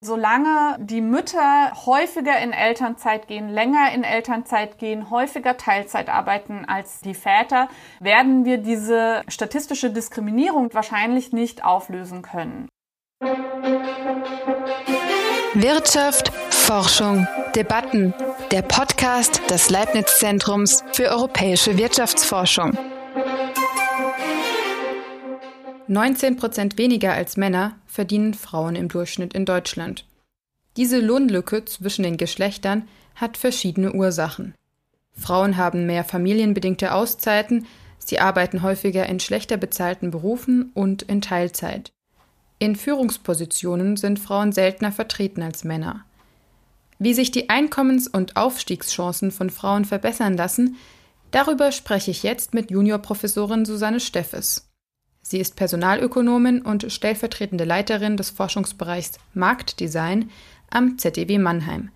Solange die Mütter häufiger in Elternzeit gehen, länger in Elternzeit gehen, häufiger Teilzeit arbeiten als die Väter, werden wir diese statistische Diskriminierung wahrscheinlich nicht auflösen können. Wirtschaft, Forschung, Debatten. Der Podcast des Leibniz Zentrums für europäische Wirtschaftsforschung. 19 Prozent weniger als Männer verdienen Frauen im Durchschnitt in Deutschland. Diese Lohnlücke zwischen den Geschlechtern hat verschiedene Ursachen. Frauen haben mehr familienbedingte Auszeiten, sie arbeiten häufiger in schlechter bezahlten Berufen und in Teilzeit. In Führungspositionen sind Frauen seltener vertreten als Männer. Wie sich die Einkommens- und Aufstiegschancen von Frauen verbessern lassen, darüber spreche ich jetzt mit Juniorprofessorin Susanne Steffes. Sie ist Personalökonomin und stellvertretende Leiterin des Forschungsbereichs Marktdesign am ZDW Mannheim.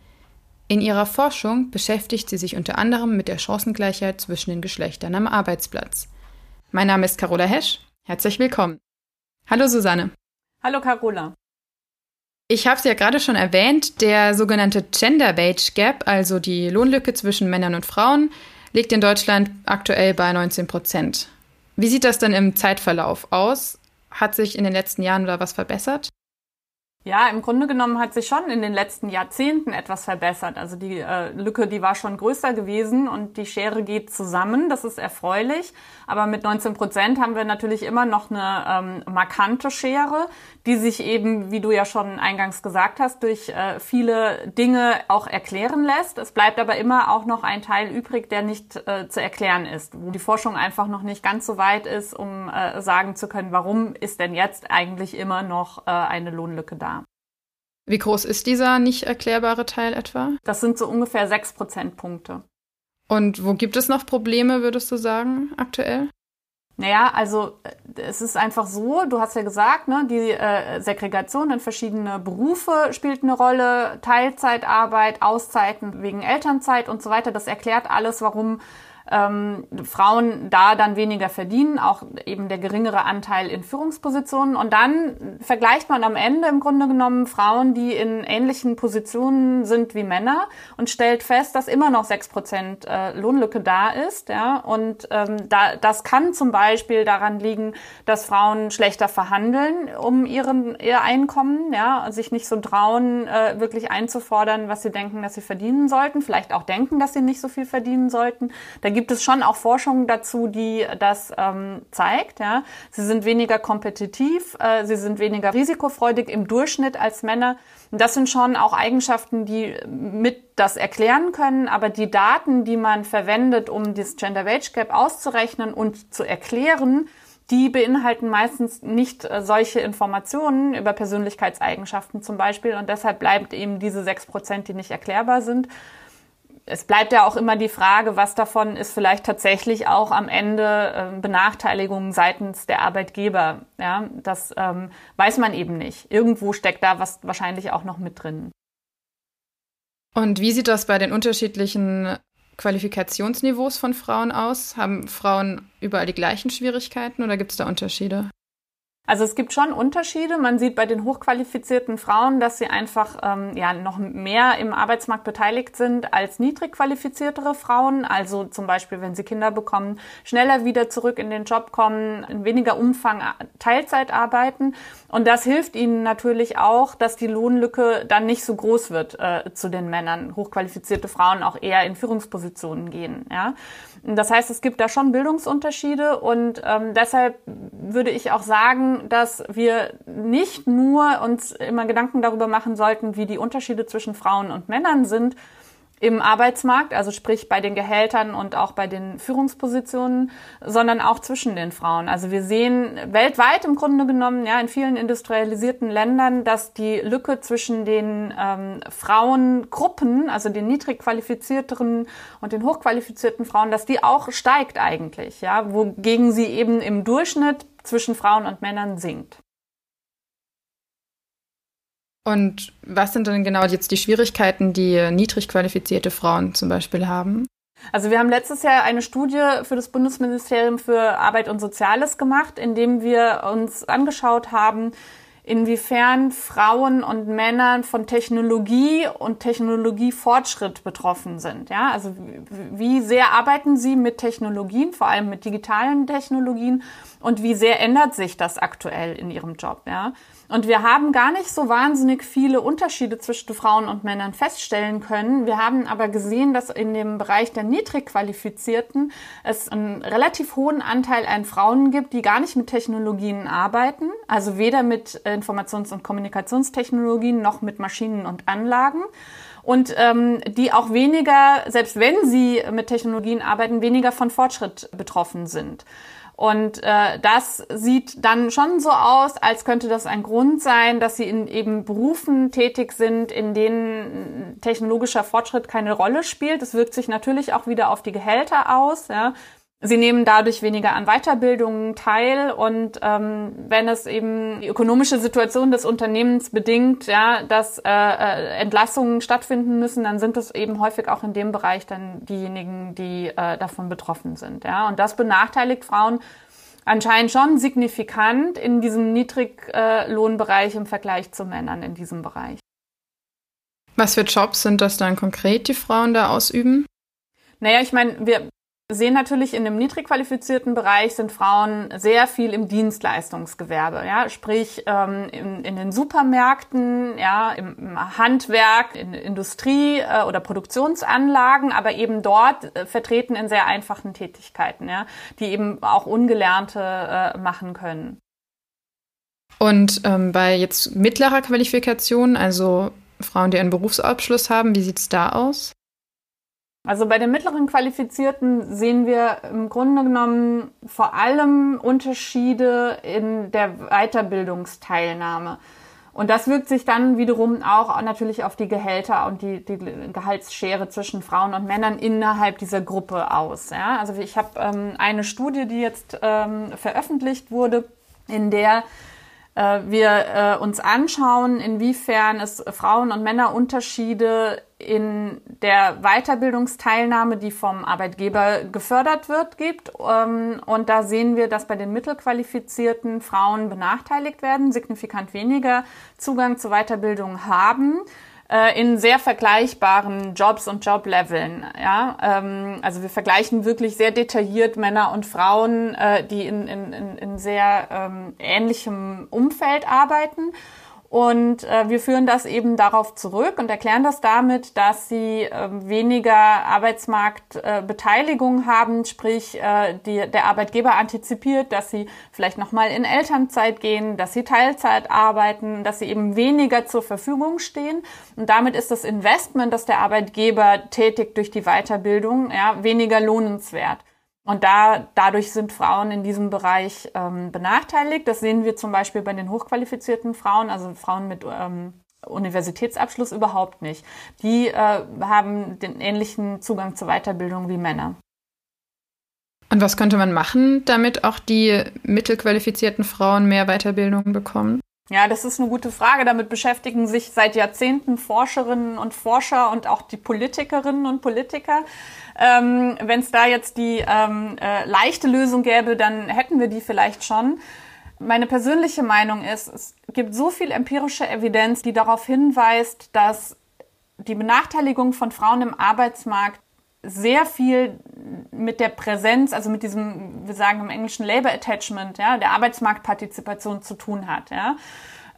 In ihrer Forschung beschäftigt sie sich unter anderem mit der Chancengleichheit zwischen den Geschlechtern am Arbeitsplatz. Mein Name ist Carola Hesch. Herzlich willkommen. Hallo Susanne. Hallo Carola. Ich habe es ja gerade schon erwähnt, der sogenannte Gender Wage Gap, also die Lohnlücke zwischen Männern und Frauen, liegt in Deutschland aktuell bei 19 Prozent. Wie sieht das denn im Zeitverlauf aus? Hat sich in den letzten Jahren da was verbessert? Ja, im Grunde genommen hat sich schon in den letzten Jahrzehnten etwas verbessert. Also die äh, Lücke, die war schon größer gewesen und die Schere geht zusammen. Das ist erfreulich. Aber mit 19 Prozent haben wir natürlich immer noch eine ähm, markante Schere, die sich eben, wie du ja schon eingangs gesagt hast, durch äh, viele Dinge auch erklären lässt. Es bleibt aber immer auch noch ein Teil übrig, der nicht äh, zu erklären ist, wo die Forschung einfach noch nicht ganz so weit ist, um äh, sagen zu können, warum ist denn jetzt eigentlich immer noch äh, eine Lohnlücke da. Wie groß ist dieser nicht erklärbare Teil etwa? Das sind so ungefähr sechs Prozentpunkte. Und wo gibt es noch Probleme, würdest du sagen, aktuell? Naja, also äh, es ist einfach so, du hast ja gesagt, ne, die äh, Segregation in verschiedene Berufe spielt eine Rolle, Teilzeitarbeit, Auszeiten wegen Elternzeit und so weiter. Das erklärt alles, warum ähm, Frauen da dann weniger verdienen, auch eben der geringere Anteil in Führungspositionen. Und dann vergleicht man am Ende im Grunde genommen Frauen, die in ähnlichen Positionen sind wie Männer und stellt fest, dass immer noch sechs Prozent äh, Lohnlücke da ist. Ja? Und ähm, da, das kann zum Beispiel daran liegen, dass Frauen schlechter verhandeln um ihren, ihr Einkommen, ja, sich nicht so trauen, äh, wirklich einzufordern, was sie denken, dass sie verdienen sollten, vielleicht auch denken, dass sie nicht so viel verdienen sollten. Da gibt es schon auch Forschung dazu, die das ähm, zeigt. Ja. Sie sind weniger kompetitiv, äh, sie sind weniger risikofreudig im Durchschnitt als Männer. Und das sind schon auch Eigenschaften, die mit das erklären können. Aber die Daten, die man verwendet, um das Gender Wage Gap auszurechnen und zu erklären, die beinhalten meistens nicht äh, solche Informationen über Persönlichkeitseigenschaften zum Beispiel. Und deshalb bleibt eben diese sechs Prozent, die nicht erklärbar sind es bleibt ja auch immer die Frage, was davon ist vielleicht tatsächlich auch am Ende äh, Benachteiligung seitens der Arbeitgeber. Ja, das ähm, weiß man eben nicht. Irgendwo steckt da was wahrscheinlich auch noch mit drin. Und wie sieht das bei den unterschiedlichen Qualifikationsniveaus von Frauen aus? Haben Frauen überall die gleichen Schwierigkeiten oder gibt es da Unterschiede? Also es gibt schon Unterschiede. Man sieht bei den hochqualifizierten Frauen, dass sie einfach ähm, ja noch mehr im Arbeitsmarkt beteiligt sind als niedrig qualifiziertere Frauen. Also zum Beispiel, wenn sie Kinder bekommen, schneller wieder zurück in den Job kommen, in weniger Umfang Teilzeit arbeiten. Und das hilft ihnen natürlich auch, dass die Lohnlücke dann nicht so groß wird äh, zu den Männern. Hochqualifizierte Frauen auch eher in Führungspositionen gehen. Ja? Das heißt, es gibt da schon Bildungsunterschiede und ähm, deshalb würde ich auch sagen, dass wir nicht nur uns immer Gedanken darüber machen sollten, wie die Unterschiede zwischen Frauen und Männern sind im Arbeitsmarkt, also sprich bei den Gehältern und auch bei den Führungspositionen, sondern auch zwischen den Frauen. Also wir sehen weltweit im Grunde genommen, ja, in vielen industrialisierten Ländern, dass die Lücke zwischen den ähm, Frauengruppen, also den niedrig qualifizierteren und den hochqualifizierten Frauen, dass die auch steigt eigentlich, ja, wogegen sie eben im Durchschnitt zwischen Frauen und Männern sinkt. Und was sind denn genau jetzt die Schwierigkeiten, die niedrig qualifizierte Frauen zum Beispiel haben? Also wir haben letztes Jahr eine Studie für das Bundesministerium für Arbeit und Soziales gemacht, in dem wir uns angeschaut haben, inwiefern Frauen und Männer von Technologie und Technologiefortschritt betroffen sind. Ja, also wie sehr arbeiten sie mit Technologien, vor allem mit digitalen Technologien und wie sehr ändert sich das aktuell in ihrem Job? Ja, und wir haben gar nicht so wahnsinnig viele Unterschiede zwischen Frauen und Männern feststellen können. Wir haben aber gesehen, dass in dem Bereich der Niedrigqualifizierten es einen relativ hohen Anteil an Frauen gibt, die gar nicht mit Technologien arbeiten, also weder mit Informations- und Kommunikationstechnologien noch mit Maschinen und Anlagen und ähm, die auch weniger, selbst wenn sie mit Technologien arbeiten, weniger von Fortschritt betroffen sind. Und äh, das sieht dann schon so aus, als könnte das ein Grund sein, dass sie in eben Berufen tätig sind, in denen technologischer Fortschritt keine Rolle spielt. Das wirkt sich natürlich auch wieder auf die Gehälter aus. Ja. Sie nehmen dadurch weniger an Weiterbildungen teil und ähm, wenn es eben die ökonomische Situation des Unternehmens bedingt, ja, dass äh, äh, Entlassungen stattfinden müssen, dann sind es eben häufig auch in dem Bereich dann diejenigen, die äh, davon betroffen sind, ja. Und das benachteiligt Frauen anscheinend schon signifikant in diesem Niedriglohnbereich im Vergleich zu Männern in diesem Bereich. Was für Jobs sind das dann konkret, die Frauen da ausüben? Naja, ich meine, wir sehen natürlich in dem niedrig qualifizierten Bereich sind Frauen sehr viel im Dienstleistungsgewerbe, ja, sprich ähm, in, in den Supermärkten, ja, im, im Handwerk, in Industrie äh, oder Produktionsanlagen, aber eben dort äh, vertreten in sehr einfachen Tätigkeiten, ja, die eben auch Ungelernte äh, machen können. Und ähm, bei jetzt mittlerer Qualifikation, also Frauen, die einen Berufsabschluss haben, wie sieht's da aus? Also bei den mittleren Qualifizierten sehen wir im Grunde genommen vor allem Unterschiede in der Weiterbildungsteilnahme. Und das wirkt sich dann wiederum auch natürlich auf die Gehälter und die, die Gehaltsschere zwischen Frauen und Männern innerhalb dieser Gruppe aus. Ja? Also ich habe ähm, eine Studie, die jetzt ähm, veröffentlicht wurde, in der äh, wir äh, uns anschauen, inwiefern es Frauen- und Männerunterschiede in der Weiterbildungsteilnahme, die vom Arbeitgeber gefördert wird, gibt. Ähm, und da sehen wir, dass bei den mittelqualifizierten Frauen benachteiligt werden, signifikant weniger Zugang zu Weiterbildung haben äh, in sehr vergleichbaren Jobs und Jobleveln. Ja? Ähm, also wir vergleichen wirklich sehr detailliert Männer und Frauen, äh, die in, in, in sehr ähm, ähnlichem Umfeld arbeiten. Und äh, wir führen das eben darauf zurück und erklären das damit, dass sie äh, weniger Arbeitsmarktbeteiligung äh, haben, sprich äh, die, der Arbeitgeber antizipiert, dass sie vielleicht nochmal in Elternzeit gehen, dass sie Teilzeit arbeiten, dass sie eben weniger zur Verfügung stehen. Und damit ist das Investment, das der Arbeitgeber tätigt durch die Weiterbildung, ja, weniger lohnenswert. Und da, dadurch sind Frauen in diesem Bereich ähm, benachteiligt. Das sehen wir zum Beispiel bei den hochqualifizierten Frauen, also Frauen mit ähm, Universitätsabschluss überhaupt nicht. Die äh, haben den ähnlichen Zugang zur Weiterbildung wie Männer. Und was könnte man machen, damit auch die mittelqualifizierten Frauen mehr Weiterbildung bekommen? Ja, das ist eine gute Frage. Damit beschäftigen sich seit Jahrzehnten Forscherinnen und Forscher und auch die Politikerinnen und Politiker. Ähm, Wenn es da jetzt die ähm, äh, leichte Lösung gäbe, dann hätten wir die vielleicht schon. Meine persönliche Meinung ist, es gibt so viel empirische Evidenz, die darauf hinweist, dass die Benachteiligung von Frauen im Arbeitsmarkt sehr viel mit der Präsenz, also mit diesem, wir sagen im Englischen Labor Attachment, ja, der Arbeitsmarktpartizipation zu tun hat, ja.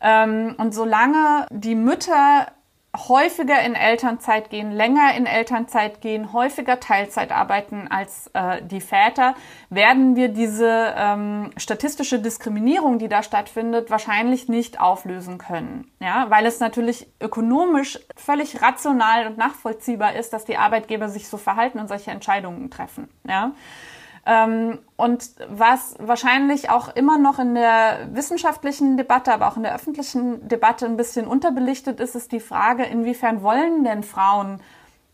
Ähm, und solange die Mütter häufiger in Elternzeit gehen, länger in Elternzeit gehen, häufiger Teilzeit arbeiten als äh, die Väter, werden wir diese ähm, statistische Diskriminierung, die da stattfindet, wahrscheinlich nicht auflösen können. Ja, weil es natürlich ökonomisch völlig rational und nachvollziehbar ist, dass die Arbeitgeber sich so verhalten und solche Entscheidungen treffen. Ja. Ähm, und was wahrscheinlich auch immer noch in der wissenschaftlichen Debatte, aber auch in der öffentlichen Debatte ein bisschen unterbelichtet ist, ist die Frage, inwiefern wollen denn Frauen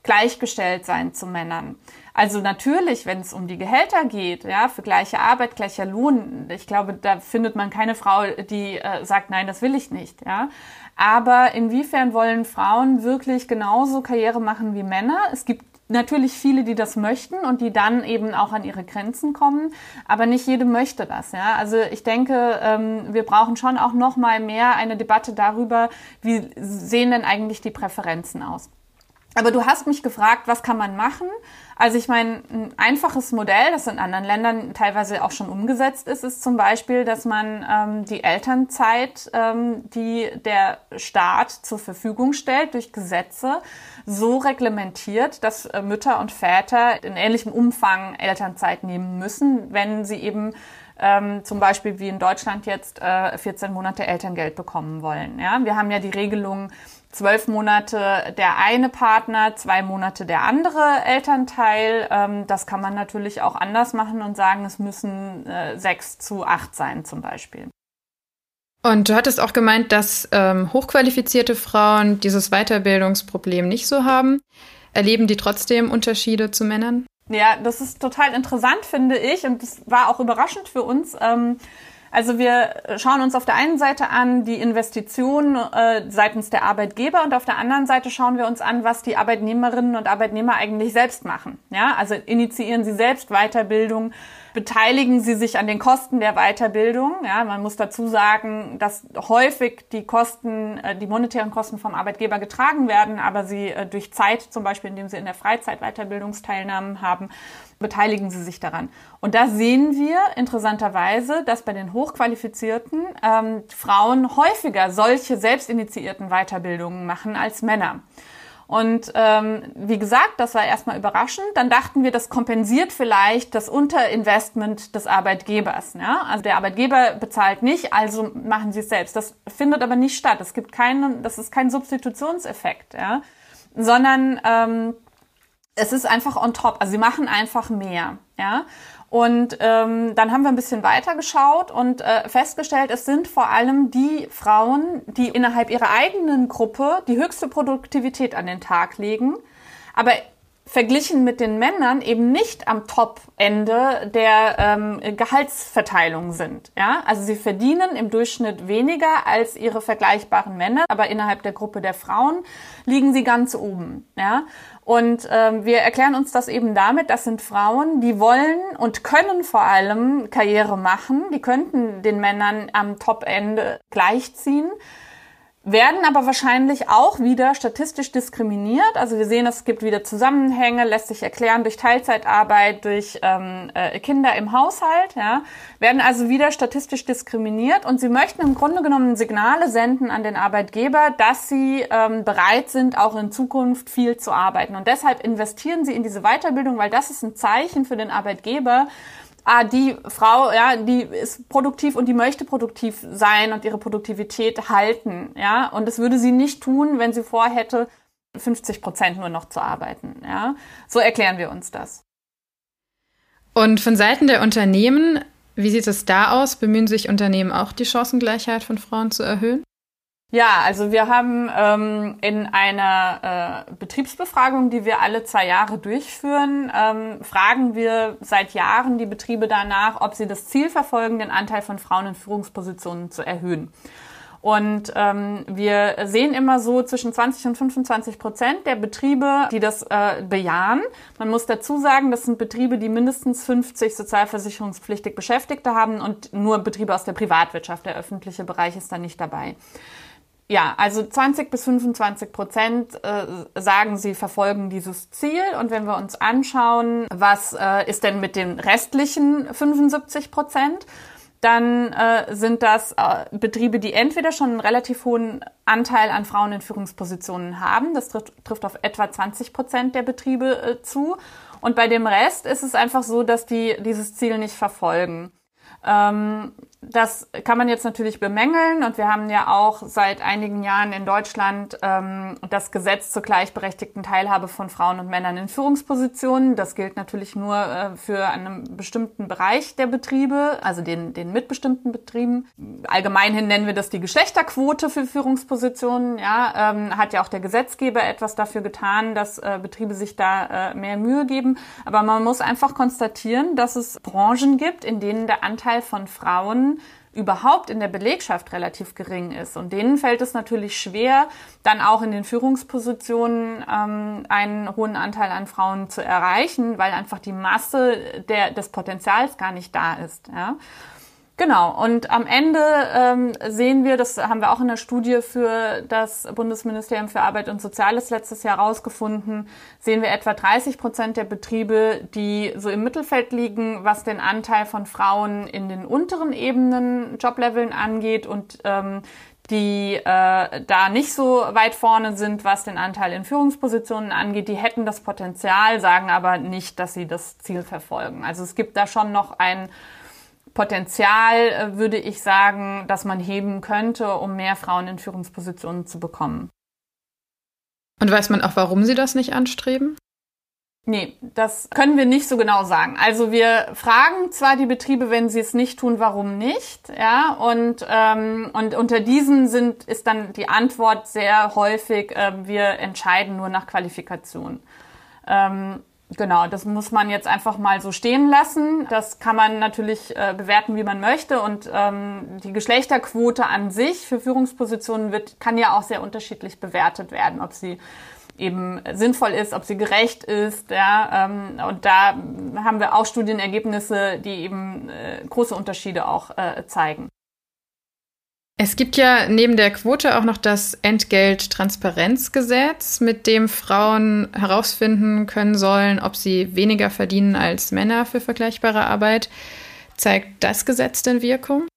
gleichgestellt sein zu Männern? Also natürlich, wenn es um die Gehälter geht, ja, für gleiche Arbeit, gleicher Lohn, ich glaube, da findet man keine Frau, die äh, sagt, nein, das will ich nicht, ja. Aber inwiefern wollen Frauen wirklich genauso Karriere machen wie Männer? Es gibt natürlich viele, die das möchten und die dann eben auch an ihre Grenzen kommen, aber nicht jede möchte das. Ja? Also ich denke, ähm, wir brauchen schon auch noch mal mehr eine Debatte darüber, wie sehen denn eigentlich die Präferenzen aus. Aber du hast mich gefragt, was kann man machen? Also ich meine, ein einfaches Modell, das in anderen Ländern teilweise auch schon umgesetzt ist, ist zum Beispiel, dass man ähm, die Elternzeit, ähm, die der Staat zur Verfügung stellt durch Gesetze, so reglementiert, dass äh, Mütter und Väter in ähnlichem Umfang Elternzeit nehmen müssen, wenn sie eben ähm, zum Beispiel wie in Deutschland jetzt äh, 14 Monate Elterngeld bekommen wollen. Ja? Wir haben ja die Regelung, zwölf Monate der eine Partner, zwei Monate der andere Elternteil. Ähm, das kann man natürlich auch anders machen und sagen, es müssen äh, sechs zu acht sein zum Beispiel. Und du hattest auch gemeint, dass ähm, hochqualifizierte Frauen dieses Weiterbildungsproblem nicht so haben. Erleben die trotzdem Unterschiede zu Männern? Ja, das ist total interessant, finde ich. Und das war auch überraschend für uns. Ähm, also wir schauen uns auf der einen Seite an die Investitionen äh, seitens der Arbeitgeber und auf der anderen Seite schauen wir uns an, was die Arbeitnehmerinnen und Arbeitnehmer eigentlich selbst machen. Ja, also initiieren sie selbst Weiterbildung, beteiligen sie sich an den Kosten der Weiterbildung. Ja, man muss dazu sagen, dass häufig die Kosten, äh, die monetären Kosten vom Arbeitgeber getragen werden, aber sie äh, durch Zeit, zum Beispiel indem sie in der Freizeit Weiterbildungsteilnahmen haben, beteiligen sie sich daran. Und da sehen wir interessanterweise, dass bei den Hochqualifizierten ähm, Frauen häufiger solche selbstinitiierten Weiterbildungen machen als Männer. Und ähm, wie gesagt, das war erstmal überraschend. Dann dachten wir, das kompensiert vielleicht das Unterinvestment des Arbeitgebers. Ja? Also der Arbeitgeber bezahlt nicht, also machen sie es selbst. Das findet aber nicht statt. Es gibt keinen, das ist kein Substitutionseffekt, ja? sondern ähm, es ist einfach on top. Also sie machen einfach mehr. Ja? Und ähm, dann haben wir ein bisschen weiter geschaut und äh, festgestellt, es sind vor allem die Frauen, die innerhalb ihrer eigenen Gruppe die höchste Produktivität an den Tag legen, aber verglichen mit den Männern eben nicht am Top-Ende der ähm, Gehaltsverteilung sind. Ja? Also sie verdienen im Durchschnitt weniger als ihre vergleichbaren Männer, aber innerhalb der Gruppe der Frauen liegen sie ganz oben. Ja? Und ähm, wir erklären uns das eben damit, das sind Frauen, die wollen und können vor allem Karriere machen, die könnten den Männern am Top-Ende gleichziehen werden aber wahrscheinlich auch wieder statistisch diskriminiert. Also wir sehen, es gibt wieder Zusammenhänge, lässt sich erklären durch Teilzeitarbeit, durch ähm, äh, Kinder im Haushalt, ja, werden also wieder statistisch diskriminiert und sie möchten im Grunde genommen Signale senden an den Arbeitgeber, dass sie ähm, bereit sind, auch in Zukunft viel zu arbeiten. Und deshalb investieren sie in diese Weiterbildung, weil das ist ein Zeichen für den Arbeitgeber, ah, die Frau, ja, die ist produktiv und die möchte produktiv sein und ihre Produktivität halten, ja. Und das würde sie nicht tun, wenn sie vorhätte, 50 Prozent nur noch zu arbeiten, ja. So erklären wir uns das. Und von Seiten der Unternehmen, wie sieht es da aus? Bemühen sich Unternehmen auch, die Chancengleichheit von Frauen zu erhöhen? Ja, also wir haben ähm, in einer äh, Betriebsbefragung, die wir alle zwei Jahre durchführen, ähm, fragen wir seit Jahren die Betriebe danach, ob sie das Ziel verfolgen, den Anteil von Frauen in Führungspositionen zu erhöhen. Und ähm, wir sehen immer so zwischen 20 und 25 Prozent der Betriebe, die das äh, bejahen. Man muss dazu sagen, das sind Betriebe, die mindestens 50 sozialversicherungspflichtig Beschäftigte haben und nur Betriebe aus der Privatwirtschaft. Der öffentliche Bereich ist da nicht dabei. Ja, also 20 bis 25 Prozent äh, sagen, sie verfolgen dieses Ziel. Und wenn wir uns anschauen, was äh, ist denn mit den restlichen 75 Prozent, dann äh, sind das äh, Betriebe, die entweder schon einen relativ hohen Anteil an Frauen in Führungspositionen haben. Das trifft, trifft auf etwa 20 Prozent der Betriebe äh, zu. Und bei dem Rest ist es einfach so, dass die dieses Ziel nicht verfolgen. Ähm, das kann man jetzt natürlich bemängeln und wir haben ja auch seit einigen Jahren in Deutschland ähm, das Gesetz zur gleichberechtigten Teilhabe von Frauen und Männern in Führungspositionen. Das gilt natürlich nur äh, für einen bestimmten Bereich der Betriebe, also den, den mitbestimmten Betrieben. Allgemeinhin nennen wir das die Geschlechterquote für Führungspositionen. Ja, ähm, hat ja auch der Gesetzgeber etwas dafür getan, dass äh, Betriebe sich da äh, mehr Mühe geben. Aber man muss einfach konstatieren, dass es Branchen gibt, in denen der Anteil von Frauen überhaupt in der Belegschaft relativ gering ist. Und denen fällt es natürlich schwer, dann auch in den Führungspositionen ähm, einen hohen Anteil an Frauen zu erreichen, weil einfach die Masse der, des Potenzials gar nicht da ist. Ja? Genau, und am Ende ähm, sehen wir, das haben wir auch in der Studie für das Bundesministerium für Arbeit und Soziales letztes Jahr herausgefunden, sehen wir etwa 30 Prozent der Betriebe, die so im Mittelfeld liegen, was den Anteil von Frauen in den unteren Ebenen, Jobleveln angeht und ähm, die äh, da nicht so weit vorne sind, was den Anteil in Führungspositionen angeht, die hätten das Potenzial, sagen aber nicht, dass sie das Ziel verfolgen. Also es gibt da schon noch ein Potenzial, äh, würde ich sagen, dass man heben könnte, um mehr Frauen in Führungspositionen zu bekommen. Und weiß man auch, warum sie das nicht anstreben? Nee, das können wir nicht so genau sagen. Also wir fragen zwar die Betriebe, wenn sie es nicht tun, warum nicht, ja, und ähm, und unter diesen sind ist dann die Antwort sehr häufig, äh, wir entscheiden nur nach Qualifikation. Ähm, Genau, das muss man jetzt einfach mal so stehen lassen. Das kann man natürlich äh, bewerten, wie man möchte. Und ähm, die Geschlechterquote an sich für Führungspositionen wird, kann ja auch sehr unterschiedlich bewertet werden, ob sie eben sinnvoll ist, ob sie gerecht ist. Ja, ähm, und da haben wir auch Studienergebnisse, die eben äh, große Unterschiede auch äh, zeigen. Es gibt ja neben der Quote auch noch das Entgelttransparenzgesetz, mit dem Frauen herausfinden können sollen, ob sie weniger verdienen als Männer für vergleichbare Arbeit. Zeigt das Gesetz denn Wirkung?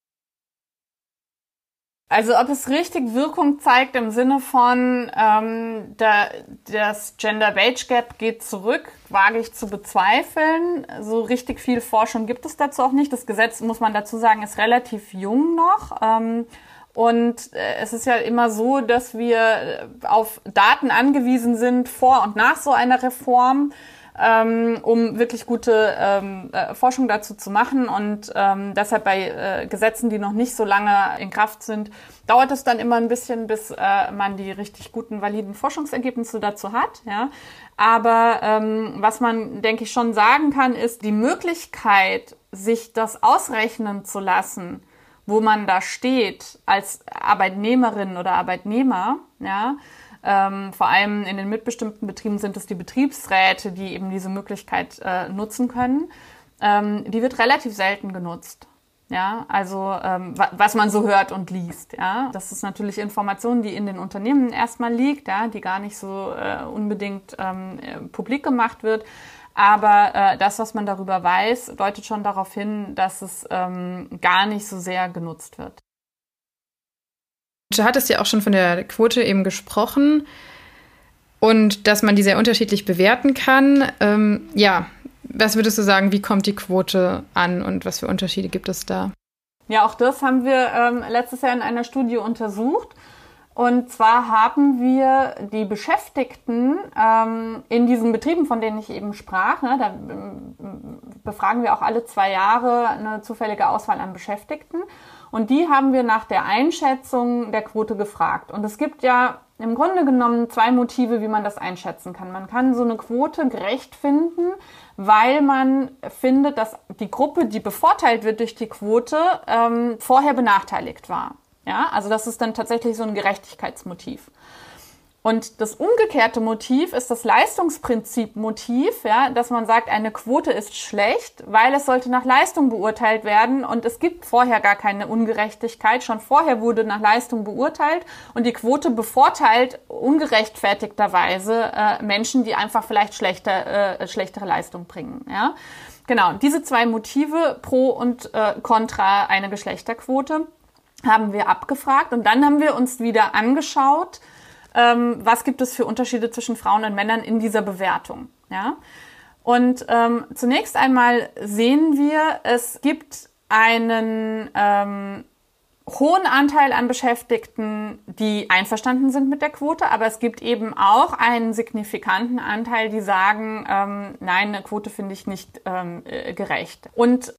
Also ob es richtig Wirkung zeigt im Sinne von ähm, da, das Gender Wage Gap geht zurück, wage ich zu bezweifeln. So richtig viel Forschung gibt es dazu auch nicht. Das Gesetz, muss man dazu sagen, ist relativ jung noch. Ähm, und äh, es ist ja immer so, dass wir auf Daten angewiesen sind vor und nach so einer Reform, ähm, um wirklich gute ähm, äh, Forschung dazu zu machen. Und ähm, deshalb bei äh, Gesetzen, die noch nicht so lange in Kraft sind, dauert es dann immer ein bisschen, bis äh, man die richtig guten, validen Forschungsergebnisse dazu hat. Ja. Aber ähm, was man, denke ich, schon sagen kann, ist die Möglichkeit, sich das ausrechnen zu lassen, wo man da steht als Arbeitnehmerin oder Arbeitnehmer, ja, ähm, vor allem in den mitbestimmten Betrieben sind es die Betriebsräte, die eben diese Möglichkeit äh, nutzen können. Ähm, die wird relativ selten genutzt. Ja, also ähm, was man so hört und liest. Ja, das ist natürlich Information, die in den Unternehmen erstmal liegt, ja, die gar nicht so äh, unbedingt ähm, äh, publik gemacht wird. Aber äh, das, was man darüber weiß, deutet schon darauf hin, dass es ähm, gar nicht so sehr genutzt wird. Du hattest ja auch schon von der Quote eben gesprochen und dass man die sehr unterschiedlich bewerten kann. Ähm, ja, was würdest du sagen, wie kommt die Quote an und was für Unterschiede gibt es da? Ja, auch das haben wir ähm, letztes Jahr in einer Studie untersucht. Und zwar haben wir die Beschäftigten ähm, in diesen Betrieben, von denen ich eben sprach, ne, da ähm, befragen wir auch alle zwei Jahre eine zufällige Auswahl an Beschäftigten. Und die haben wir nach der Einschätzung der Quote gefragt. Und es gibt ja im Grunde genommen zwei Motive, wie man das einschätzen kann. Man kann so eine Quote gerecht finden, weil man findet, dass die Gruppe, die bevorteilt wird durch die Quote, ähm, vorher benachteiligt war. Ja, also das ist dann tatsächlich so ein Gerechtigkeitsmotiv. Und das umgekehrte Motiv ist das Leistungsprinzip-Motiv, ja, dass man sagt, eine Quote ist schlecht, weil es sollte nach Leistung beurteilt werden und es gibt vorher gar keine Ungerechtigkeit. Schon vorher wurde nach Leistung beurteilt und die Quote bevorteilt ungerechtfertigterweise äh, Menschen, die einfach vielleicht schlechter, äh, schlechtere Leistung bringen. Ja. Genau, diese zwei Motive pro und äh, contra eine Geschlechterquote haben wir abgefragt und dann haben wir uns wieder angeschaut, ähm, was gibt es für Unterschiede zwischen Frauen und Männern in dieser Bewertung. Ja? Und ähm, zunächst einmal sehen wir, es gibt einen ähm, hohen Anteil an Beschäftigten, die einverstanden sind mit der Quote, aber es gibt eben auch einen signifikanten Anteil, die sagen, ähm, nein, eine Quote finde ich nicht ähm, äh, gerecht. Und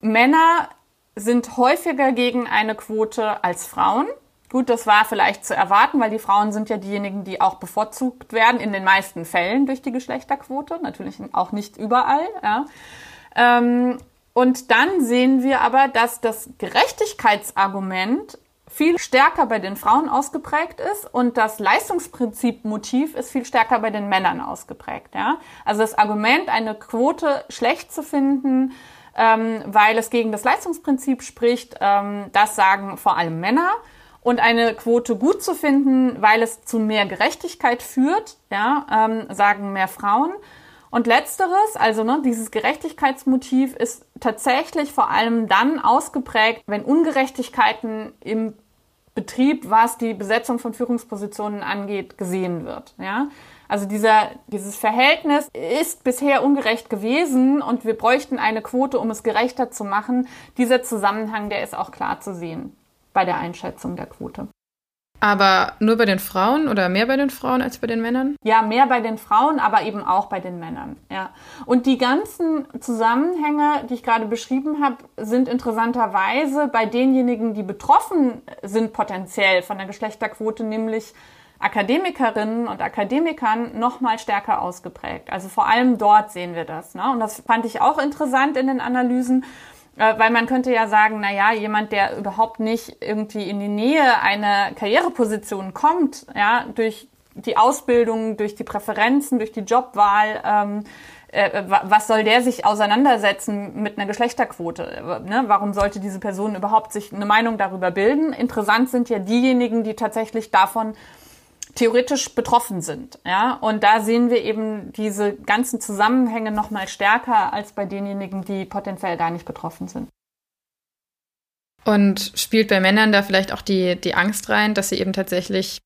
Männer sind häufiger gegen eine Quote als Frauen. Gut, das war vielleicht zu erwarten, weil die Frauen sind ja diejenigen, die auch bevorzugt werden, in den meisten Fällen durch die Geschlechterquote, natürlich auch nicht überall. Ja. Ähm, Und dann sehen wir aber, dass das Gerechtigkeitsargument viel stärker bei den Frauen ausgeprägt ist und das Leistungsprinzip-Motiv ist viel stärker bei den Männern ausgeprägt. Ja? Also das Argument, eine Quote schlecht zu finden, ähm, weil es gegen das Leistungsprinzip spricht, ähm, das sagen vor allem Männer. Und eine Quote gut zu finden, weil es zu mehr Gerechtigkeit führt, ja, ähm, sagen mehr Frauen. Und letzteres, also ne, dieses Gerechtigkeitsmotiv, ist tatsächlich vor allem dann ausgeprägt, wenn Ungerechtigkeiten im Betrieb, was die Besetzung von Führungspositionen angeht, gesehen wird. Ja? Also dieser, dieses Verhältnis ist bisher ungerecht gewesen und wir bräuchten eine Quote, um es gerechter zu machen. Dieser Zusammenhang, der ist auch klar zu sehen bei der Einschätzung der Quote. Aber nur bei den Frauen oder mehr bei den Frauen als bei den Männern? Ja, mehr bei den Frauen, aber eben auch bei den Männern. Ja. Und die ganzen Zusammenhänge, die ich gerade beschrieben habe, sind interessanterweise bei denjenigen, die betroffen sind potenziell von der Geschlechterquote, nämlich Akademikerinnen und Akademikern noch mal stärker ausgeprägt. Also vor allem dort sehen wir das. Ne? Und das fand ich auch interessant in den Analysen. Äh, weil man könnte ja sagen, na ja, jemand, der überhaupt nicht irgendwie in die Nähe einer Karriereposition kommt, ja, durch die Ausbildung, durch die Präferenzen, durch die Jobwahl, ähm, äh, was soll der sich auseinandersetzen mit einer Geschlechterquote? Ne? Warum sollte diese Person überhaupt sich eine Meinung darüber bilden? Interessant sind ja diejenigen, die tatsächlich davon theoretisch betroffen sind. Ja? Und da sehen wir eben diese ganzen Zusammenhänge noch mal stärker als bei denjenigen, die potenziell gar nicht betroffen sind. Und spielt bei Männern da vielleicht auch die, die Angst rein, dass sie eben tatsächlich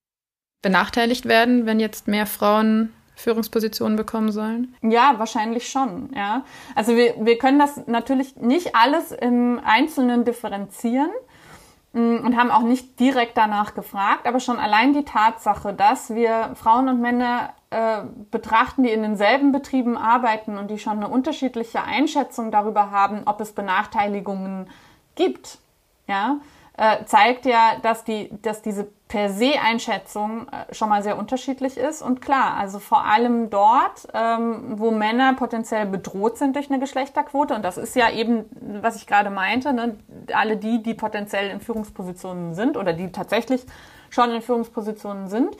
benachteiligt werden, wenn jetzt mehr Frauen Führungspositionen bekommen sollen? Ja, wahrscheinlich schon, ja. Also wir, wir können das natürlich nicht alles im Einzelnen differenzieren. Mm, und haben auch nicht direkt danach gefragt, aber schon allein die Tatsache, dass wir Frauen und Männer äh, betrachten, die in denselben Betrieben arbeiten und die schon eine unterschiedliche Einschätzung darüber haben, ob es Benachteiligungen gibt, ja, äh, zeigt ja, dass die, dass diese per se Einschätzung äh, schon mal sehr unterschiedlich ist. Und klar, also vor allem dort, ähm, wo Männer potenziell bedroht sind durch eine Geschlechterquote, und das ist ja eben, was ich gerade meinte, ne, alle die, die potenziell in Führungspositionen sind oder die tatsächlich schon in Führungspositionen sind,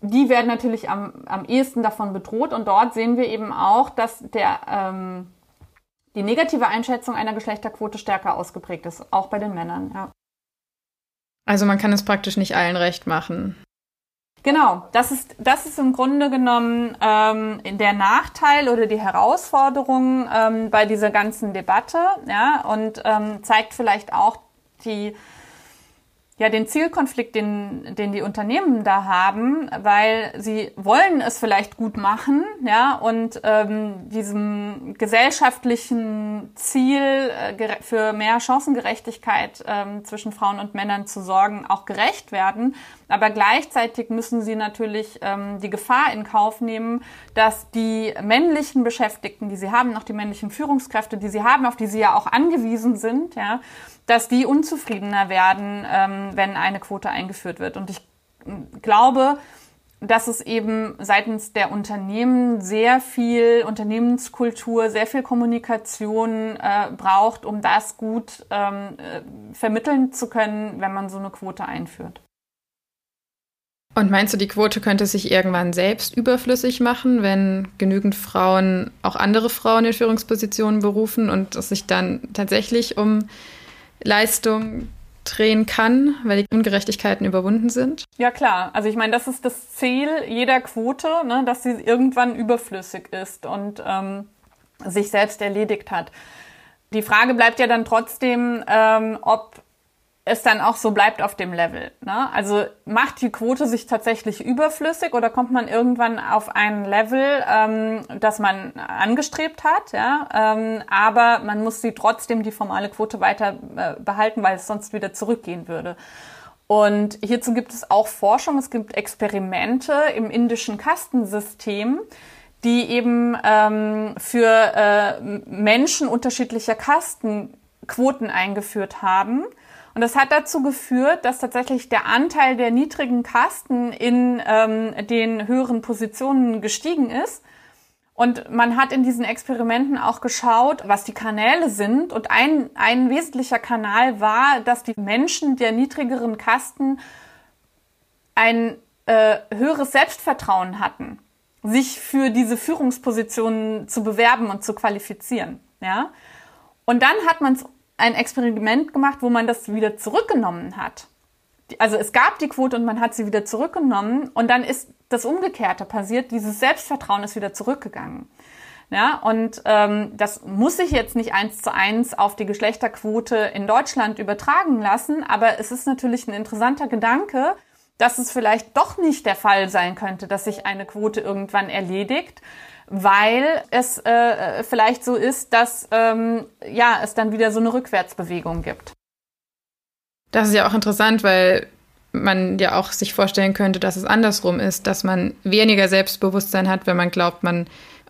die werden natürlich am, am ehesten davon bedroht. Und dort sehen wir eben auch, dass der, ähm, die negative Einschätzung einer Geschlechterquote stärker ausgeprägt ist, auch bei den Männern. Ja. Also man kann es praktisch nicht allen recht machen. Genau, das ist, das ist im Grunde genommen ähm, der Nachteil oder die Herausforderung ähm, bei dieser ganzen Debatte, ja, und ähm, zeigt vielleicht auch die ja den Zielkonflikt, den, den die Unternehmen da haben, weil sie wollen es vielleicht gut machen, ja, und ähm, diesem gesellschaftlichen Ziel äh, für mehr Chancengerechtigkeit ähm, zwischen Frauen und Männern zu sorgen, auch gerecht werden. Aber gleichzeitig müssen sie natürlich ähm, die Gefahr in Kauf nehmen, dass die männlichen Beschäftigten, die sie haben, auch die männlichen Führungskräfte, die sie haben, auf die sie ja auch angewiesen sind, ja, dass die unzufriedener werden, ähm, wenn eine Quote eingeführt wird. Und ich glaube, dass es eben seitens der Unternehmen sehr viel Unternehmenskultur, sehr viel Kommunikation äh, braucht, um das gut ähm, äh, vermitteln zu können, wenn man so eine Quote einführt. Und meinst du, die Quote könnte sich irgendwann selbst überflüssig machen, wenn genügend Frauen auch andere Frauen in Führungspositionen berufen und es sich dann tatsächlich um Leistung drehen kann, weil die Ungerechtigkeiten überwunden sind? Ja klar, also ich meine, das ist das Ziel jeder Quote, ne, dass sie irgendwann überflüssig ist und ähm, sich selbst erledigt hat. Die Frage bleibt ja dann trotzdem, ähm, ob es dann auch so bleibt auf dem Level. Ne? Also macht die Quote sich tatsächlich überflüssig oder kommt man irgendwann auf ein Level, ähm, das man angestrebt hat, ja, ähm, aber man muss sie trotzdem die formale Quote weiter äh, behalten, weil es sonst wieder zurückgehen würde. Und hierzu gibt es auch Forschung, es gibt Experimente im indischen Kastensystem, die eben ähm, für äh, Menschen unterschiedlicher Kasten Quoten eingeführt haben und das hat dazu geführt, dass tatsächlich der Anteil der niedrigen Kasten in ähm, den höheren Positionen gestiegen ist. Und man hat in diesen Experimenten auch geschaut, was die Kanäle sind. Und ein, ein wesentlicher Kanal war, dass die Menschen der niedrigeren Kasten ein äh, höheres Selbstvertrauen hatten, sich für diese Führungspositionen zu bewerben und zu qualifizieren. Ja? Und dann hat man ein Experiment gemacht, wo man das wieder zurückgenommen hat. Also es gab die Quote und man hat sie wieder zurückgenommen und dann ist das Umgekehrte passiert. Dieses Selbstvertrauen ist wieder zurückgegangen. Ja, und ähm, das muss sich jetzt nicht eins zu eins auf die Geschlechterquote in Deutschland übertragen lassen, aber es ist natürlich ein interessanter Gedanke, dass es vielleicht doch nicht der Fall sein könnte, dass sich eine Quote irgendwann erledigt, weil es äh, vielleicht so ist, dass ähm, ja es dann wieder so eine Rückwärtsbewegung gibt. Das ist ja auch interessant, weil man ja auch sich vorstellen könnte, dass es andersrum ist, dass man weniger Selbstbewusstsein hat, wenn man glaubt, man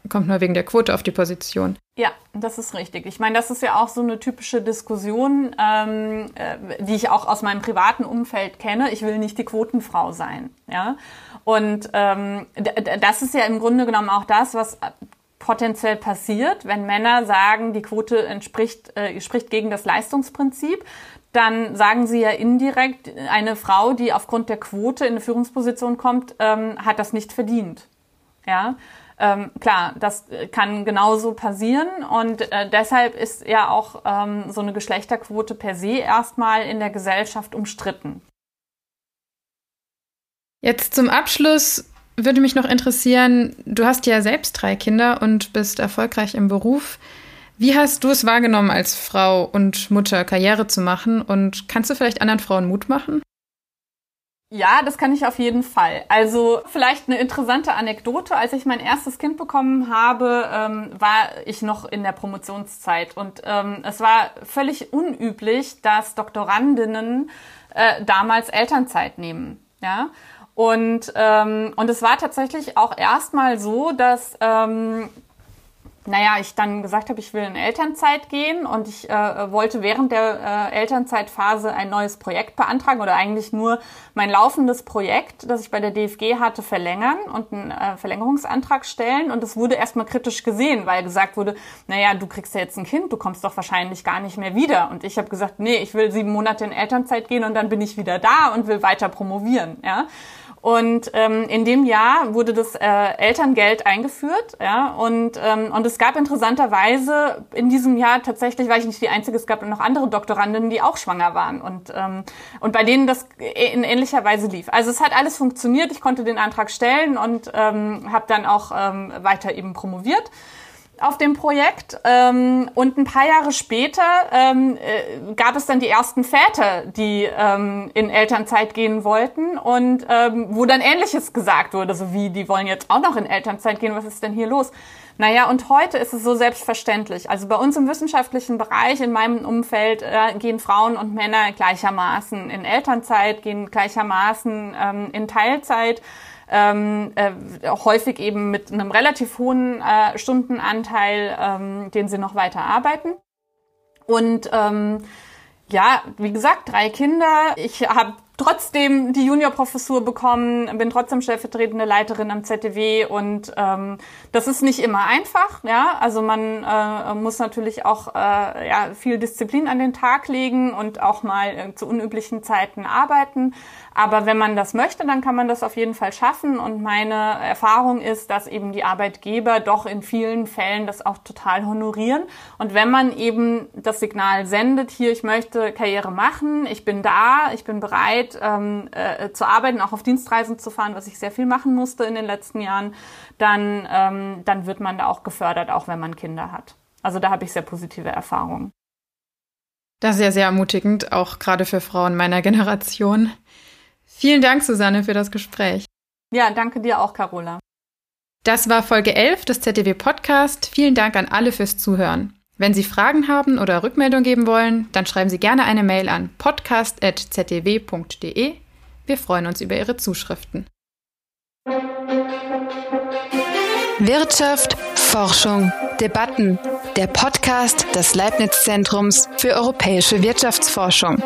kommt nur wegen der Quote auf die Position. Ja, das ist richtig. Ich meine, das ist ja auch so eine typische Diskussion, ähm, äh, die ich auch aus meinem privaten Umfeld kenne. Ich will nicht die Quotenfrau sein. Ja, und ähm, das ist ja im Grunde genommen auch das, was potenziell passiert, wenn Männer sagen, die Quote entspricht, äh, spricht gegen das Leistungsprinzip dann sagen Sie ja indirekt, eine Frau, die aufgrund der Quote in eine Führungsposition kommt, ähm, hat das nicht verdient. Ja, ähm, klar, das kann genauso passieren und äh, deshalb ist ja auch ähm, so eine Geschlechterquote per se erstmal in der Gesellschaft umstritten. Jetzt zum Abschluss würde mich noch interessieren, du hast ja selbst drei Kinder und bist erfolgreich im Beruf. Wie hast du es wahrgenommen, als Frau und Mutter Karriere zu machen? Und kannst du vielleicht anderen Frauen Mut machen? Ja, das kann ich auf jeden Fall. Also vielleicht eine interessante Anekdote. Als ich mein erstes Kind bekommen habe, ähm, war ich noch in der Promotionszeit. Und ähm, es war völlig unüblich, dass Doktorandinnen äh, damals Elternzeit nehmen. Ja. Und, ähm, und es war tatsächlich auch erstmal so, dass ähm, naja, ich dann gesagt habe, ich will in Elternzeit gehen und ich äh, wollte während der äh, Elternzeitphase ein neues Projekt beantragen oder eigentlich nur mein laufendes Projekt, das ich bei der DFG hatte, verlängern und einen äh, Verlängerungsantrag stellen. Und es wurde erstmal kritisch gesehen, weil gesagt wurde, naja, du kriegst ja jetzt ein Kind, du kommst doch wahrscheinlich gar nicht mehr wieder. Und ich habe gesagt, nee, ich will sieben Monate in Elternzeit gehen und dann bin ich wieder da und will weiter promovieren. Ja. Und ähm, in dem Jahr wurde das äh, Elterngeld eingeführt, ja, und ähm, und es gab interessanterweise in diesem Jahr tatsächlich, weil ich nicht die einzige, es gab noch andere Doktorandinnen, die auch schwanger waren und ähm, und bei denen das in ähnlicher Weise lief. Also es hat alles funktioniert. Ich konnte den Antrag stellen und ähm, habe dann auch ähm, weiter eben promoviert auf dem Projekt. Ähm, und ein paar Jahre später ähm, äh, gab es dann die ersten Väter, die ähm, in Elternzeit gehen wollten und ähm, wo dann Ähnliches gesagt wurde, so wie, die wollen jetzt auch noch in Elternzeit gehen, was ist denn hier los? Naja, und heute ist es so selbstverständlich. Also bei uns im wissenschaftlichen Bereich, in meinem Umfeld, äh, gehen Frauen und Männer gleichermaßen in Elternzeit, gehen gleichermaßen ähm, in Teilzeit ähm, äh, häufig eben mit einem relativ hohen äh, Stundenanteil, ähm, den sie noch weiter arbeiten. Und ähm, ja, wie gesagt, drei Kinder. Ich habe trotzdem die Juniorprofessur bekommen, bin trotzdem stellvertretende Leiterin am ZDW und ähm, das ist nicht immer einfach. Ja, also man äh, muss natürlich auch äh, ja, viel Disziplin an den Tag legen und auch mal äh, zu unüblichen Zeiten arbeiten. Aber wenn man das möchte, dann kann man das auf jeden Fall schaffen. Und meine Erfahrung ist, dass eben die Arbeitgeber doch in vielen Fällen das auch total honorieren. Und wenn man eben das Signal sendet, hier, ich möchte Karriere machen, ich bin da, ich bin bereit ähm, äh, zu arbeiten, auch auf Dienstreisen zu fahren, was ich sehr viel machen musste in den letzten Jahren, dann, ähm, dann wird man da auch gefördert, auch wenn man Kinder hat. Also da habe ich sehr positive Erfahrungen. Das ist ja sehr ermutigend, auch gerade für Frauen meiner Generation. Vielen Dank, Susanne, für das Gespräch. Ja, danke dir auch, Carola. Das war Folge 11 des ZDW Podcast. Vielen Dank an alle fürs Zuhören. Wenn Sie Fragen haben oder Rückmeldung geben wollen, dann schreiben Sie gerne eine Mail an podcast.zdw.de. Wir freuen uns über Ihre Zuschriften. Wirtschaft, Forschung, Debatten. Der Podcast des Leibniz Zentrums für europäische Wirtschaftsforschung.